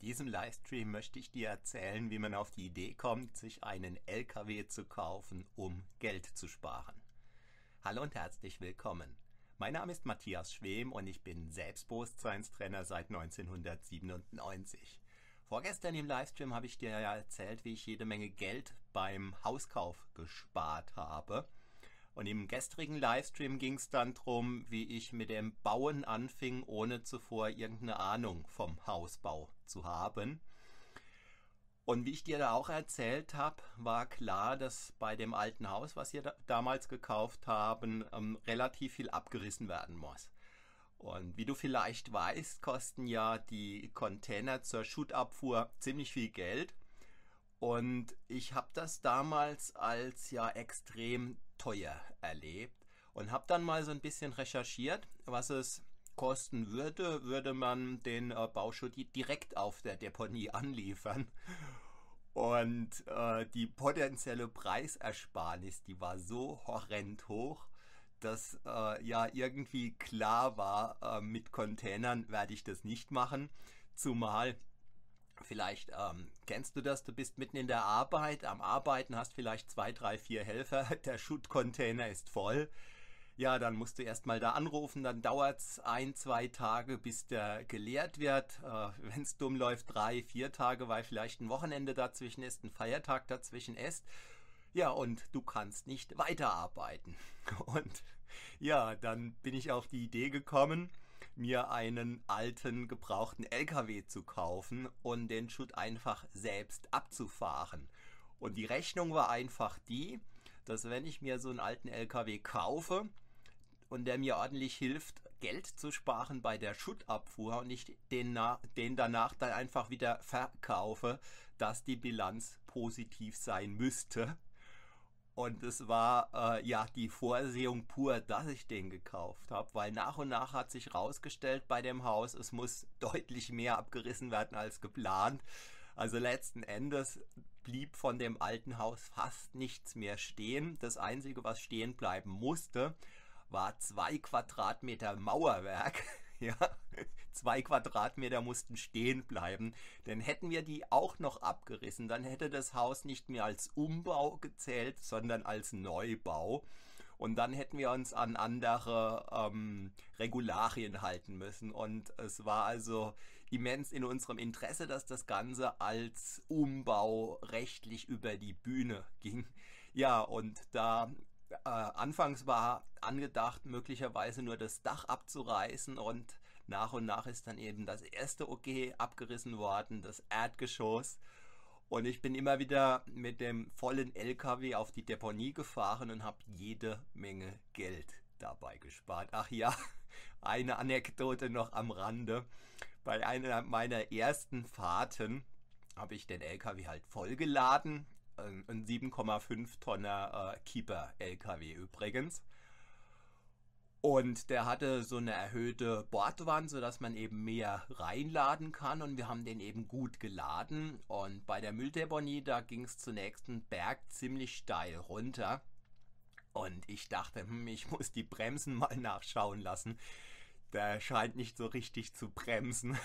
In diesem Livestream möchte ich dir erzählen, wie man auf die Idee kommt, sich einen LKW zu kaufen, um Geld zu sparen. Hallo und herzlich willkommen. Mein Name ist Matthias Schwem und ich bin Selbstbewusstseinstrainer seit 1997. Vorgestern im Livestream habe ich dir ja erzählt, wie ich jede Menge Geld beim Hauskauf gespart habe. Und im gestrigen Livestream ging es dann darum, wie ich mit dem Bauen anfing, ohne zuvor irgendeine Ahnung vom Hausbau zu haben. Und wie ich dir da auch erzählt habe, war klar, dass bei dem alten Haus, was wir da damals gekauft haben, ähm, relativ viel abgerissen werden muss. Und wie du vielleicht weißt, kosten ja die Container zur Schuttabfuhr ziemlich viel Geld. Und ich habe das damals als ja extrem teuer erlebt und habe dann mal so ein bisschen recherchiert, was es kosten würde, würde man den äh, Bauschutt direkt auf der Deponie anliefern. Und äh, die potenzielle Preisersparnis, die war so horrend hoch, dass äh, ja irgendwie klar war, äh, mit Containern werde ich das nicht machen. Zumal Vielleicht ähm, kennst du das, du bist mitten in der Arbeit, am Arbeiten hast vielleicht zwei, drei, vier Helfer, der Schuttcontainer ist voll. Ja, dann musst du erstmal da anrufen, dann dauert es ein, zwei Tage, bis der geleert wird. Äh, Wenn es dumm läuft, drei, vier Tage, weil vielleicht ein Wochenende dazwischen ist, ein Feiertag dazwischen ist. Ja, und du kannst nicht weiterarbeiten. Und ja, dann bin ich auf die Idee gekommen, mir einen alten gebrauchten LKW zu kaufen und den Schutt einfach selbst abzufahren. Und die Rechnung war einfach die, dass wenn ich mir so einen alten LKW kaufe und der mir ordentlich hilft, Geld zu sparen bei der Schuttabfuhr und ich den, den danach dann einfach wieder verkaufe, dass die Bilanz positiv sein müsste. Und es war äh, ja die Vorsehung pur, dass ich den gekauft habe, weil nach und nach hat sich herausgestellt bei dem Haus, es muss deutlich mehr abgerissen werden als geplant. Also letzten Endes blieb von dem alten Haus fast nichts mehr stehen. Das Einzige, was stehen bleiben musste, war zwei Quadratmeter Mauerwerk. ja, zwei Quadratmeter mussten stehen bleiben, denn hätten wir die auch noch abgerissen, dann hätte das Haus nicht mehr als Umbau gezählt, sondern als Neubau. Und dann hätten wir uns an andere ähm, Regularien halten müssen. Und es war also immens in unserem Interesse, dass das Ganze als Umbau rechtlich über die Bühne ging. Ja, und da äh, anfangs war angedacht, möglicherweise nur das Dach abzureißen und nach und nach ist dann eben das erste OK abgerissen worden, das Erdgeschoss. Und ich bin immer wieder mit dem vollen LKW auf die Deponie gefahren und habe jede Menge Geld dabei gespart. Ach ja, eine Anekdote noch am Rande. Bei einer meiner ersten Fahrten habe ich den LKW halt vollgeladen. Ein 7,5 Tonner äh, Keeper LKW übrigens. Und der hatte so eine erhöhte Bordwand, sodass man eben mehr reinladen kann. Und wir haben den eben gut geladen. Und bei der Mülldeponie, da ging es zunächst einen Berg ziemlich steil runter. Und ich dachte, hm, ich muss die Bremsen mal nachschauen lassen. Der scheint nicht so richtig zu bremsen.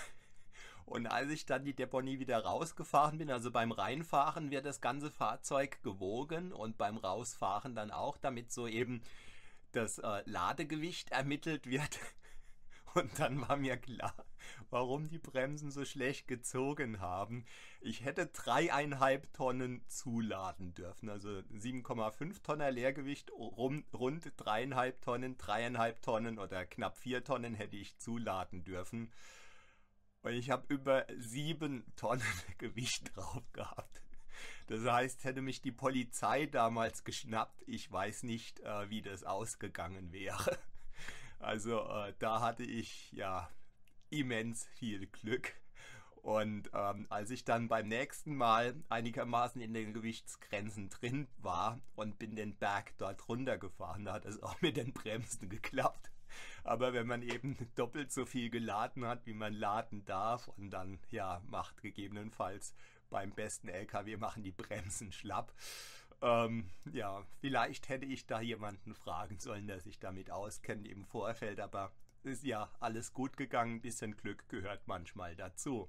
Und als ich dann die Deponie wieder rausgefahren bin, also beim Reinfahren wird das ganze Fahrzeug gewogen und beim Rausfahren dann auch, damit so eben das äh, Ladegewicht ermittelt wird. Und dann war mir klar, warum die Bremsen so schlecht gezogen haben. Ich hätte dreieinhalb Tonnen zuladen dürfen. Also 7,5 Tonnen Leergewicht, rund, rund dreieinhalb Tonnen, dreieinhalb Tonnen oder knapp vier Tonnen hätte ich zuladen dürfen. Und ich habe über sieben Tonnen Gewicht drauf gehabt. Das heißt, hätte mich die Polizei damals geschnappt, ich weiß nicht, äh, wie das ausgegangen wäre. Also äh, da hatte ich ja immens viel Glück. Und ähm, als ich dann beim nächsten Mal einigermaßen in den Gewichtsgrenzen drin war und bin den Berg dort runtergefahren, da hat es auch mit den Bremsen geklappt. Aber wenn man eben doppelt so viel geladen hat, wie man laden darf und dann ja macht gegebenenfalls beim besten LKW machen die Bremsen schlapp. Ähm, ja, vielleicht hätte ich da jemanden fragen sollen, der sich damit auskennt im Vorfeld, aber ist ja alles gut gegangen. Ein bisschen Glück gehört manchmal dazu.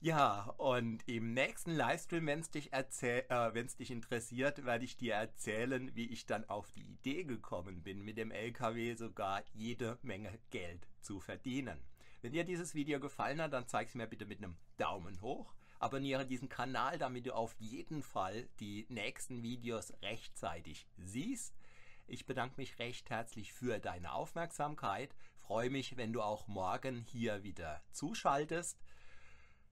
Ja, und im nächsten Livestream, wenn es dich, äh, dich interessiert, werde ich dir erzählen, wie ich dann auf die Idee gekommen bin, mit dem LKW sogar jede Menge Geld zu verdienen. Wenn dir dieses Video gefallen hat, dann zeig es mir bitte mit einem Daumen hoch. Abonniere diesen Kanal, damit du auf jeden Fall die nächsten Videos rechtzeitig siehst. Ich bedanke mich recht herzlich für deine Aufmerksamkeit. Freue mich, wenn du auch morgen hier wieder zuschaltest.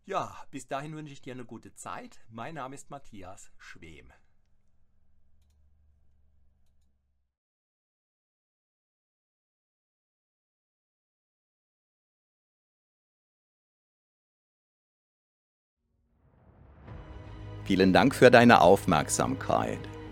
Ja, bis dahin wünsche ich dir eine gute Zeit. Mein Name ist Matthias Schwem. Vielen Dank für deine Aufmerksamkeit.